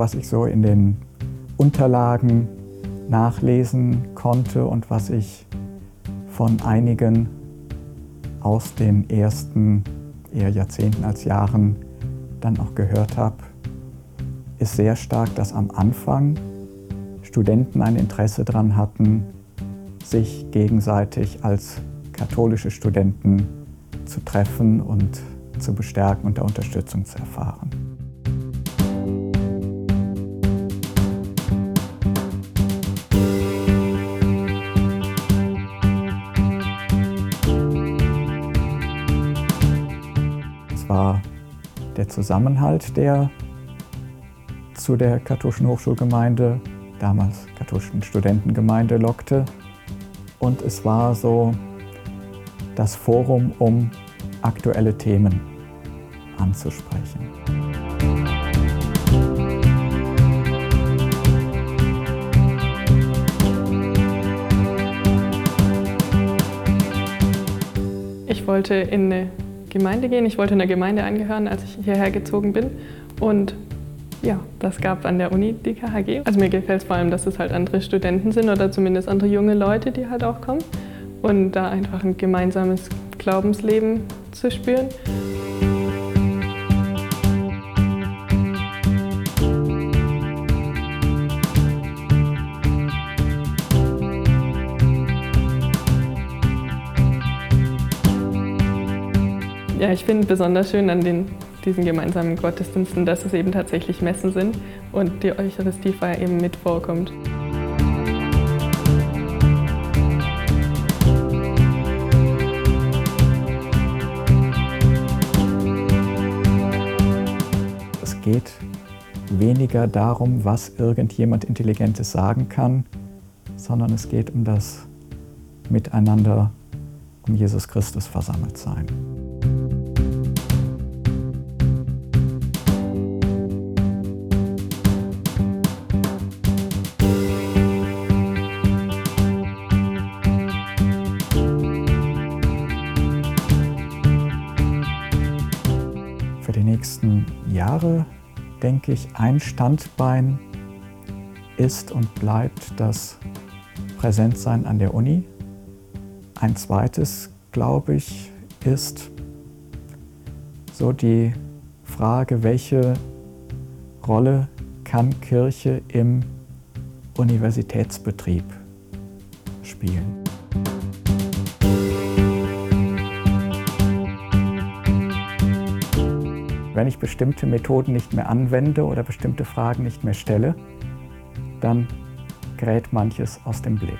Was ich so in den Unterlagen nachlesen konnte und was ich von einigen aus den ersten eher Jahrzehnten als Jahren dann auch gehört habe, ist sehr stark, dass am Anfang Studenten ein Interesse daran hatten, sich gegenseitig als katholische Studenten zu treffen und zu bestärken und der Unterstützung zu erfahren. War der Zusammenhalt, der zu der katholischen Hochschulgemeinde, damals katholischen Studentengemeinde, lockte. Und es war so das Forum, um aktuelle Themen anzusprechen. Ich wollte in eine Gemeinde gehen, ich wollte in einer Gemeinde angehören, als ich hierher gezogen bin. Und ja, das gab an der Uni die KHG. Also mir gefällt es vor allem, dass es halt andere Studenten sind oder zumindest andere junge Leute, die halt auch kommen. Und da einfach ein gemeinsames Glaubensleben zu spüren. Ja, ich finde besonders schön an den, diesen gemeinsamen Gottesdiensten, dass es eben tatsächlich Messen sind und die Eucharistiefeier eben mit vorkommt. Es geht weniger darum, was irgendjemand Intelligentes sagen kann, sondern es geht um das Miteinander, um Jesus Christus versammelt sein. Nächsten Jahre denke ich, ein Standbein ist und bleibt das Präsentsein an der Uni. Ein zweites, glaube ich, ist so die Frage, welche Rolle kann Kirche im Universitätsbetrieb spielen. Wenn ich bestimmte Methoden nicht mehr anwende oder bestimmte Fragen nicht mehr stelle, dann gerät manches aus dem Blick.